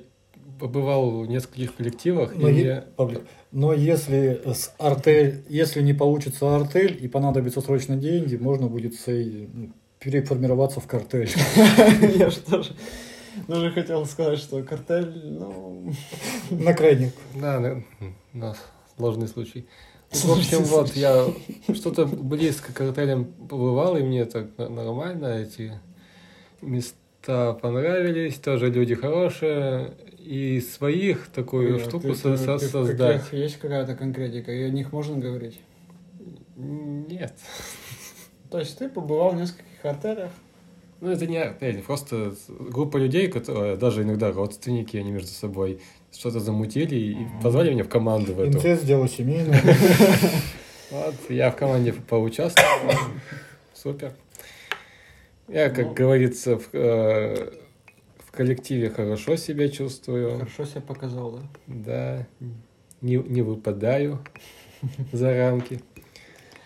[SPEAKER 2] побывал в нескольких коллективах,
[SPEAKER 3] Но,
[SPEAKER 2] и
[SPEAKER 3] Павлик, но если с артель, если не получится артель и понадобятся срочно деньги, можно будет сей- ну, переформироваться в картель.
[SPEAKER 1] Я же тоже даже хотел сказать, что картель, ну...
[SPEAKER 3] На крайних.
[SPEAKER 2] Да, на, на сложный случай. В общем, вот, я что-то близко к артелям побывал, и мне так нормально эти места понравились, тоже люди хорошие, и своих такую
[SPEAKER 1] Ты-
[SPEAKER 2] штуку
[SPEAKER 1] ты-
[SPEAKER 2] со- со-
[SPEAKER 1] ты в
[SPEAKER 2] создать.
[SPEAKER 1] каких- Есть какая-то конкретика, и о них можно говорить?
[SPEAKER 2] Нет.
[SPEAKER 1] То есть ты побывал в нескольких артелях?
[SPEAKER 2] Ну, это не артель, просто группа людей, которые даже иногда родственники, они между собой что-то замутили и позвали меня в команду в эту.
[SPEAKER 3] Инцест, дело семейное.
[SPEAKER 2] Вот, я в команде поучаствовал. Супер. Я, как
[SPEAKER 1] Ну.
[SPEAKER 2] говорится, в, э, в коллективе хорошо себя чувствую.
[SPEAKER 1] Хорошо себя показал, да?
[SPEAKER 2] Да, не, не выпадаю за рамки.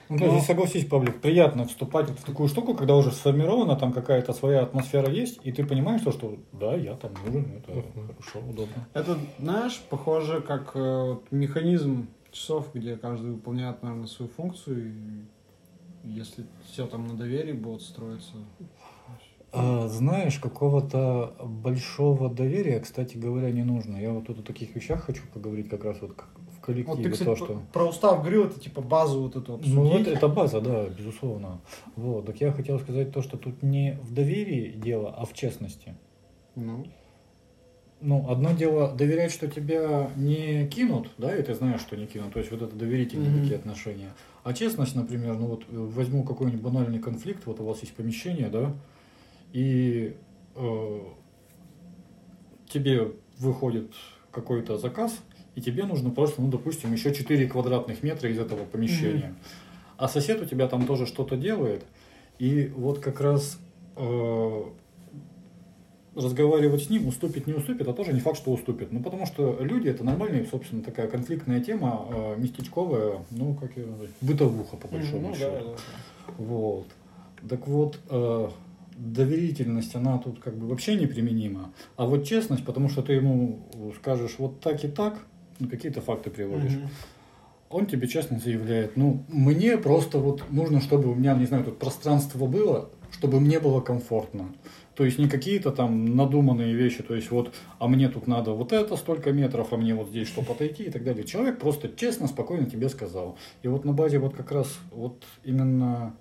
[SPEAKER 3] Ну, то есть, согласись, Павлик, приятно вступать в такую штуку, когда уже сформирована там какая-то своя атмосфера есть, и ты понимаешь, что, что да, я там нужен, это хорошо, удобно.
[SPEAKER 1] Это, знаешь, похоже как э, механизм часов, где каждый выполняет, наверное, свою функцию, и если все там на доверии будет строиться.
[SPEAKER 3] А, знаешь, какого-то большого доверия, кстати говоря, не нужно. Я вот тут о таких вещах хочу поговорить как раз вот как в коллективе.
[SPEAKER 1] Вот ты, кстати,
[SPEAKER 3] то, что...
[SPEAKER 1] про устав говорил, это типа базу вот эту обсудить.
[SPEAKER 3] Ну, это, это база, да, безусловно. Вот, так я хотел сказать то, что тут не в доверии дело, а в честности.
[SPEAKER 1] Ну,
[SPEAKER 3] Ну, одно дело доверять, что тебя не кинут, да, и ты знаешь, что не кинут, то есть вот это доверительные
[SPEAKER 1] Мгм.
[SPEAKER 3] такие отношения. А честность, например, ну вот э, возьму какой-нибудь банальный конфликт, вот у вас есть помещение, да, и э, тебе выходит какой-то заказ, и тебе нужно просто, ну, допустим, еще 4 квадратных метра из этого помещения. А сосед у тебя там тоже что-то делает, и вот как раз э, разговаривать с ним, уступит, не уступит, а тоже не факт, что уступит. Ну, потому что люди это нормальная, собственно, такая конфликтная тема, э, местечковая, ну, как ее назвать, бытовуха, по большому
[SPEAKER 1] ну,
[SPEAKER 3] счету.
[SPEAKER 1] да, да.
[SPEAKER 3] Вот. Так вот, э, доверительность, она тут как бы вообще неприменима. А вот честность, потому что ты ему скажешь вот так и так, ну, какие-то факты приводишь,
[SPEAKER 1] Мгм.
[SPEAKER 3] он тебе честно заявляет, ну, мне просто вот нужно, чтобы у меня, не знаю, тут пространство было, чтобы мне было комфортно. То есть не какие-то там надуманные вещи, то есть вот, а мне тут надо вот это столько метров, а мне вот здесь что отойти и так далее. Человек просто честно, спокойно тебе сказал. И вот на базе вот как раз вот именно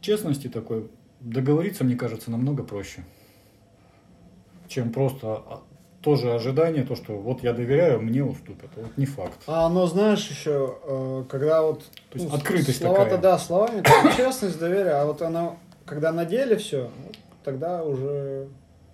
[SPEAKER 3] честности такой договориться, мне кажется, намного проще, чем просто а, тоже ожидание, то, что вот я доверяю, мне уступят. Вот не факт.
[SPEAKER 1] А оно, знаешь, еще, э, когда вот...
[SPEAKER 3] То есть
[SPEAKER 1] ну,
[SPEAKER 3] открытость
[SPEAKER 1] слова-то,
[SPEAKER 3] такая.
[SPEAKER 1] да, словами, честность, доверие, а вот оно, когда на деле все, тогда уже,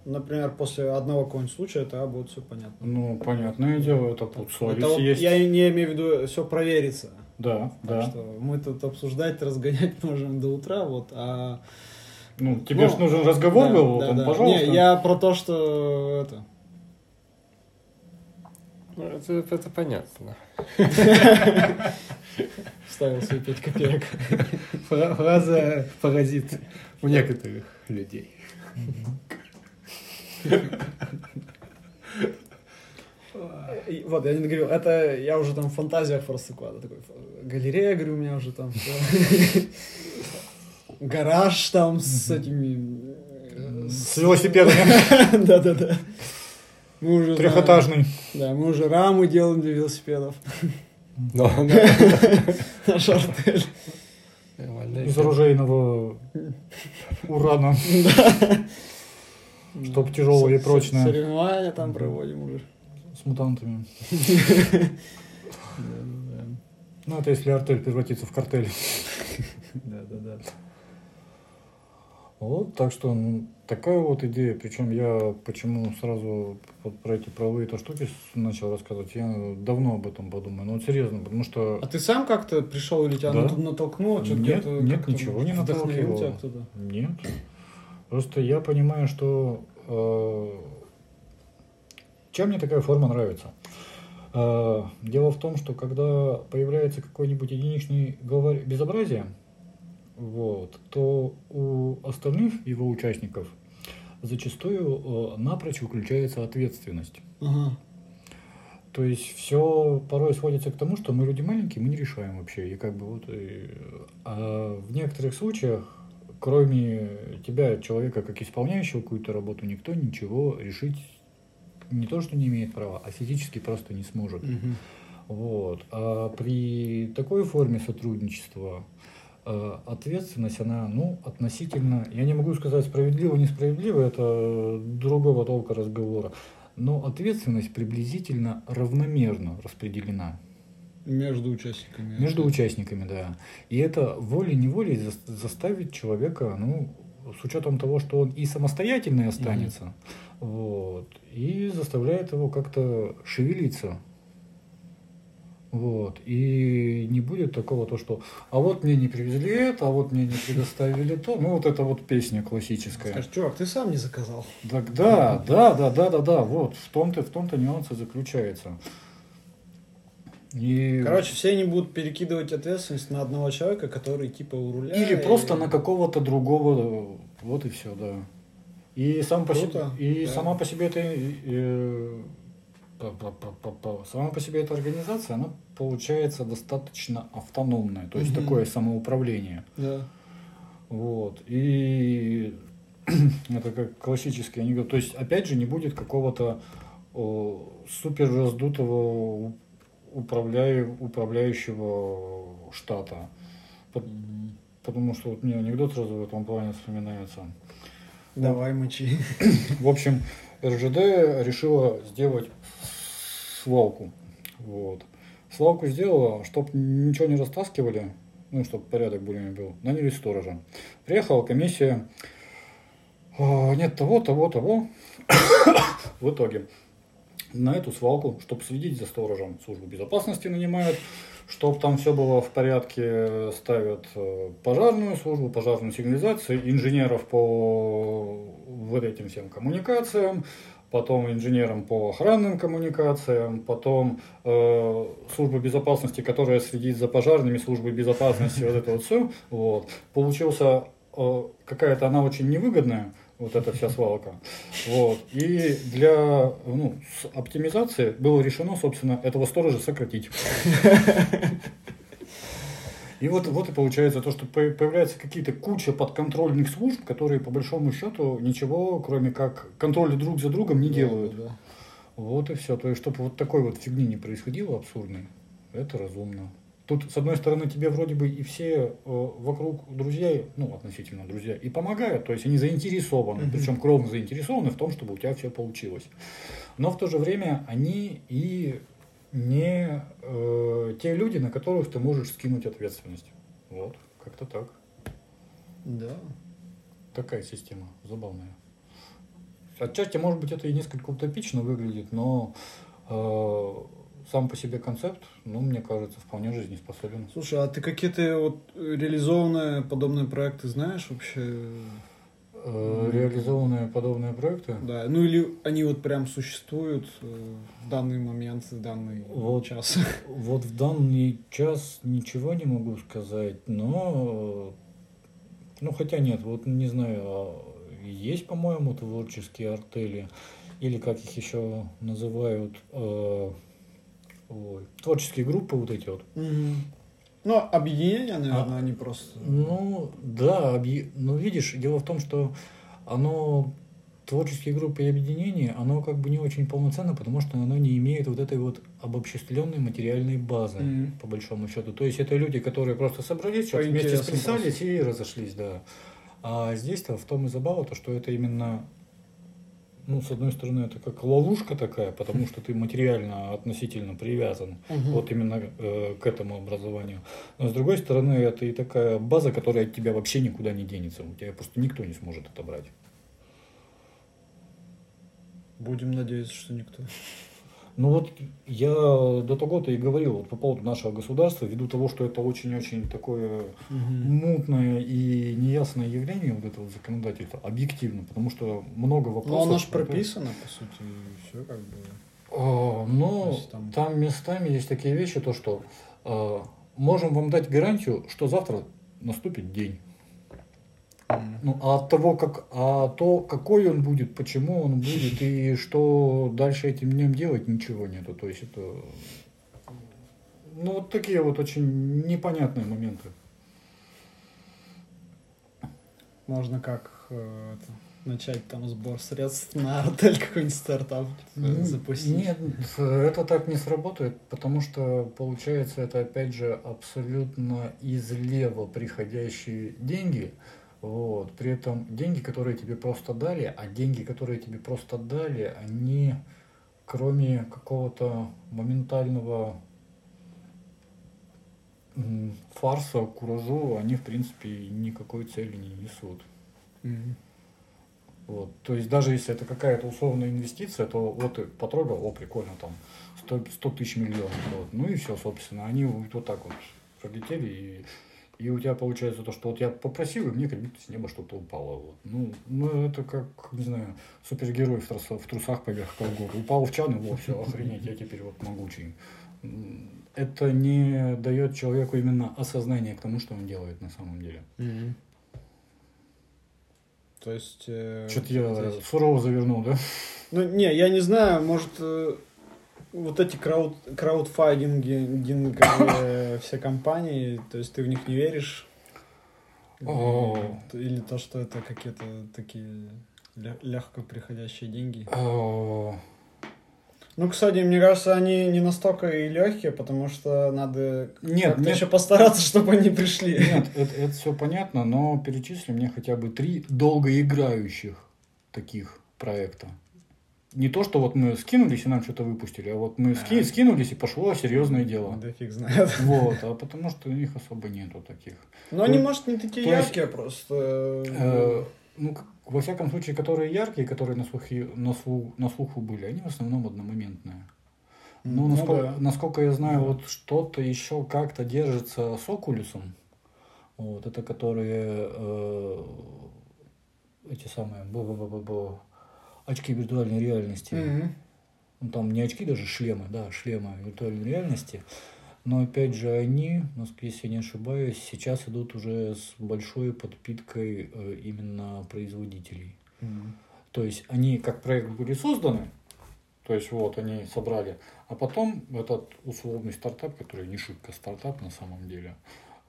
[SPEAKER 1] например, после одного какого-нибудь случая, тогда будет все понятно.
[SPEAKER 3] Ну, понятное дело, это путь совести
[SPEAKER 1] Это вот
[SPEAKER 3] есть.
[SPEAKER 1] Я не имею в виду, все проверится.
[SPEAKER 3] Да,
[SPEAKER 1] Так
[SPEAKER 3] да.
[SPEAKER 1] что мы тут обсуждать, разгонять можем до утра, вот, а...
[SPEAKER 3] Ну, тебе
[SPEAKER 1] Ну,
[SPEAKER 3] же нужен разговор
[SPEAKER 1] да,
[SPEAKER 3] был, вот
[SPEAKER 1] да,
[SPEAKER 3] он,
[SPEAKER 1] да.
[SPEAKER 3] пожалуйста.
[SPEAKER 1] Не, я про то, что это...
[SPEAKER 2] Ну, это, это понятно.
[SPEAKER 1] Ставил свои 5 копеек.
[SPEAKER 2] Фра- Фраза паразит у некоторых людей.
[SPEAKER 1] Вот, я не говорю, это я уже там в фантазиях просто куда такой. Галерея, говорю, у меня уже там. Гараж там с этими... э,
[SPEAKER 3] С велосипедами.
[SPEAKER 1] Да-да-да. Мы уже...
[SPEAKER 3] Трехэтажный.
[SPEAKER 1] Да, мы уже рамы делаем для велосипедов.
[SPEAKER 2] Да.
[SPEAKER 1] Наш артель.
[SPEAKER 3] Из оружейного урана. Чтоб тяжелое и прочное.
[SPEAKER 1] Соревнования там проводим уже.
[SPEAKER 3] С мутантами. Ну, это если артель превратится в картель.
[SPEAKER 1] Да-да-да.
[SPEAKER 3] Вот, так что ну, такая вот идея. Причем я почему сразу вот про эти правовые-то штуки начал рассказывать. Я давно об этом подумаю. Ну, вот серьезно, потому что
[SPEAKER 1] А ты сам как-то пришел или тебя
[SPEAKER 3] Да.
[SPEAKER 1] нат- натолкнуло? Что-то
[SPEAKER 3] Нет, нет, ничего не
[SPEAKER 1] тебя кто-то?
[SPEAKER 3] Нет. Просто я понимаю, что э, чем мне такая форма нравится. Э, дело в том, что когда появляется какой-нибудь единичный главарь безобразия, вот, то у остальных его участников зачастую э, напрочь выключается ответственность.
[SPEAKER 1] Ага.
[SPEAKER 3] То есть все порой сводится к тому, что мы люди маленькие, мы не решаем вообще. И как бы вот и, а в некоторых случаях, кроме тебя, человека, как исполняющего какую-то работу, никто ничего решить не то, что не имеет права, а физически просто не сможет.
[SPEAKER 1] Мгм.
[SPEAKER 3] Вот. А при такой форме сотрудничества э, ответственность, она, ну, относительно, я не могу сказать справедливо, несправедливо, это другого толка разговора, но ответственность приблизительно равномерно распределена
[SPEAKER 1] Между участниками.
[SPEAKER 3] между участниками, да. И это волей-неволей зас- заставит человека, ну, с учетом того, что он и самостоятельный останется, вот, и заставляет его как-то шевелиться. Вот. И не будет такого то, что а вот мне не привезли это, а вот мне не предоставили то. Ну, вот это вот песня классическая.
[SPEAKER 1] Скажешь, чувак, ты сам не заказал.
[SPEAKER 3] Так да, да, да, да, да, да, вот в том-то, в том-то нюанс и заключается. И...
[SPEAKER 1] Короче, все они будут перекидывать ответственность на одного человека, который типа у руля.
[SPEAKER 3] Или
[SPEAKER 1] и-
[SPEAKER 3] просто на какого-то другого, вот и все, да. И сам по себе, и
[SPEAKER 1] да.
[SPEAKER 3] сама по себе это, э, сама по себе эта организация, она получается достаточно автономная, то есть
[SPEAKER 1] Мгм.
[SPEAKER 3] такое самоуправление.
[SPEAKER 1] Да.
[SPEAKER 3] Вот. И это как классический анекдот. То есть, опять же, не будет какого-то супер раздутого управляю, управляющего штата. По- Потому что вот мне анекдот сразу в этом плане вспоминается.
[SPEAKER 1] Давай мочи.
[SPEAKER 3] В общем, РЖД решила сделать свалку. Вот. Свалку сделала, чтобы ничего не растаскивали, ну, чтобы порядок более был, наняли сторожа. Приехала комиссия, «А, нет того, того, того. В итоге на эту свалку, чтобы следить за сторожем, службу безопасности нанимают, чтобы там все было в порядке, ставят э, пожарную службу, пожарную сигнализацию, инженеров по вот этим всем коммуникациям, потом инженерам по охранным коммуникациям, потом э, служба безопасности, которая следит за пожарными, службой безопасности, вот это вот все. Вот. Получился э, какая-то она очень невыгодная, вот эта вся свалка. Вот. И для ну, оптимизации было решено, собственно, этого сторожа сократить. И вот, вот и получается то, что по- появляется какие-то куча подконтрольных служб, которые по большому счету ничего, кроме как контроля друг за другом, не делают.
[SPEAKER 1] Да.
[SPEAKER 3] Вот и все. То есть, чтобы вот такой вот фигни не происходило абсурдной, это разумно. Тут, с одной стороны, тебе вроде бы и все э, вокруг друзья, ну, относительно друзья, и помогают, то есть они заинтересованы, причем кровно заинтересованы в том, чтобы у тебя все получилось. Но в то же время они и не э, те люди, на которых ты можешь скинуть ответственность. Вот, как-то так.
[SPEAKER 1] Да.
[SPEAKER 3] Такая система забавная. Отчасти, может быть, это и несколько утопично выглядит, но э, сам по себе концепт, ну, мне кажется, вполне жизнеспособен.
[SPEAKER 1] Слушай, а ты какие-то вот реализованные подобные проекты знаешь вообще?
[SPEAKER 3] Э, реализованные подобные проекты.
[SPEAKER 1] Да, ну или они вот прям существуют э, в данный момент, в данный
[SPEAKER 3] Вот.
[SPEAKER 1] час.
[SPEAKER 3] Вот в данный час ничего не могу сказать, но, э, ну, хотя нет, вот не знаю, а есть, по-моему, творческие артели, или как их еще называют, ой, творческие группы вот эти вот.
[SPEAKER 1] Ну, объединения, наверное,
[SPEAKER 3] А,
[SPEAKER 1] они просто...
[SPEAKER 3] Ну, да, объ- ну, видишь, дело в том, что оно, творческие группы и объединения, оно как бы не очень полноценно, потому что оно не имеет вот этой вот обобществленной материальной базы,
[SPEAKER 1] Мгм.
[SPEAKER 3] по большому счету. То есть это люди, которые просто собрались, вместе списались и разошлись, да. А здесь-то в том и забава, то, что это именно, ну, с одной стороны, это как ловушка такая, потому что ты материально относительно привязан
[SPEAKER 1] Мгм.
[SPEAKER 3] вот именно э, к этому образованию. Но с другой стороны, это и такая база, которая от тебя вообще никуда не денется. У тебя просто никто не сможет отобрать.
[SPEAKER 1] Будем надеяться, что никто.
[SPEAKER 3] Ну вот я до того-то и говорил вот по поводу нашего государства, ввиду того, что это очень-очень такое мутное и неясное явление, вот это вот законодательство, объективно, потому что много
[SPEAKER 1] Ну,
[SPEAKER 3] вопросов.
[SPEAKER 1] оно же прописано, по сути, и все как бы...
[SPEAKER 3] А, Ну,
[SPEAKER 1] там-
[SPEAKER 3] там... местами есть такие вещи, то что а, можем вам дать гарантию, что завтра наступит день. Ну, а от того, как, а то, какой он будет, почему он будет и что дальше этим днем делать, ничего нету. То есть это, ну, вот такие вот очень непонятные моменты.
[SPEAKER 1] Можно как э, это, начать там сбор средств на отель какой-нибудь стартап типа,
[SPEAKER 3] Н-
[SPEAKER 1] запустить.
[SPEAKER 3] Нет, это так не сработает, потому что получается это опять же абсолютно излева приходящие деньги. Вот. При этом деньги, которые тебе просто дали, а деньги, которые тебе просто дали, они кроме какого-то моментального фарса, куражу, они в принципе никакой цели не несут.
[SPEAKER 1] Мгм.
[SPEAKER 3] Вот. То есть даже если это какая-то условная инвестиция, то вот ты потрогал, о, прикольно, там 100, 100 тысяч миллионов. Вот. Ну и все, собственно, они вот вот так вот пролетели, и, и у тебя получается то, что вот я попросил, и мне как будто с неба что-то упало. Вот. Ну, ну, это как, не знаю, супергерой в, трусах, в трусах поверх колгот. Упал в чан, и вот, все, охренеть, я теперь вот могучий. это не дает человеку именно осознание к тому, что он делает на самом деле.
[SPEAKER 1] То есть... э,
[SPEAKER 3] Что-то я
[SPEAKER 1] здесь-
[SPEAKER 3] сурово завернул, да?
[SPEAKER 1] Ну, не, я не знаю, может, э, вот эти крауд, краудфандинговые все компании, то есть ты в них не веришь? Или то, что это какие-то такие легко приходящие деньги?
[SPEAKER 3] Э,
[SPEAKER 1] Ну, кстати, мне кажется, они не настолько и легкие, потому что надо
[SPEAKER 3] Нет, нет.
[SPEAKER 1] еще постараться, чтобы они пришли.
[SPEAKER 3] Нет, это, все понятно, но перечисли мне хотя бы три долгоиграющих таких проекта. Не то, что вот мы скинулись и нам что-то выпустили, а вот мы ски-
[SPEAKER 1] А.
[SPEAKER 3] скинулись и пошло серьезное дело.
[SPEAKER 1] Да фиг знает.
[SPEAKER 3] Вот, а потому что их особо нету таких.
[SPEAKER 1] Но они,
[SPEAKER 3] То-
[SPEAKER 1] может, не такие яркие, просто...
[SPEAKER 3] Э, ну, к- во всяком случае, которые яркие, которые на, слухе, на, слу- на слуху были, они в основном одномоментные. Ну,
[SPEAKER 1] Ну
[SPEAKER 3] насколько,
[SPEAKER 1] да.
[SPEAKER 3] насколько я знаю, вот что-то еще как-то держится с Окулюсом. Вот, это которые э, эти самые бу-бу-бу-бу-бу, очки виртуальной реальности.
[SPEAKER 1] Мгм.
[SPEAKER 3] Ну, там не очки, даже шлемы, да, шлемы виртуальной реальности. Но опять же, они, если я не ошибаюсь, сейчас идут уже с большой подпиткой э, именно производителей.
[SPEAKER 1] Мгм.
[SPEAKER 3] То есть они как проект были созданы, то есть вот они собрали, а потом этот условный стартап, который не шибко стартап на самом деле,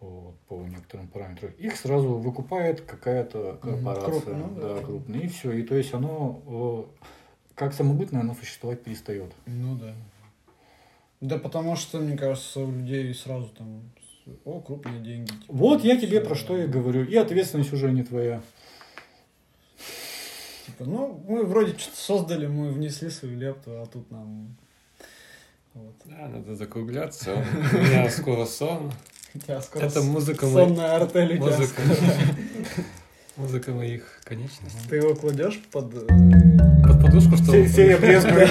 [SPEAKER 3] вот, по некоторым параметрам, их сразу выкупает какая-то корпорация,
[SPEAKER 1] крупная, ну
[SPEAKER 3] да,
[SPEAKER 1] да.
[SPEAKER 3] крупная, и все. И то есть оно э, как самобытное, оно существовать перестает.
[SPEAKER 1] Ну да. Да потому что, мне кажется, у людей сразу там, о, крупные деньги. типа,
[SPEAKER 3] Вот я тебе
[SPEAKER 1] всё.
[SPEAKER 3] про что и говорю. И ответственность уже не твоя.
[SPEAKER 1] Типа, ну, мы вроде что-то создали, мы внесли свою лепту, а тут нам... Вот.
[SPEAKER 2] Да, надо закругляться. У меня скоро сон.
[SPEAKER 1] Скоро
[SPEAKER 2] Это музыка моей-
[SPEAKER 1] сонная артель
[SPEAKER 2] Музыка. Музыка моих конечностей.
[SPEAKER 1] Ты его кладешь под... э,
[SPEAKER 2] Под подушку, что
[SPEAKER 3] Фе- Фея брезгует.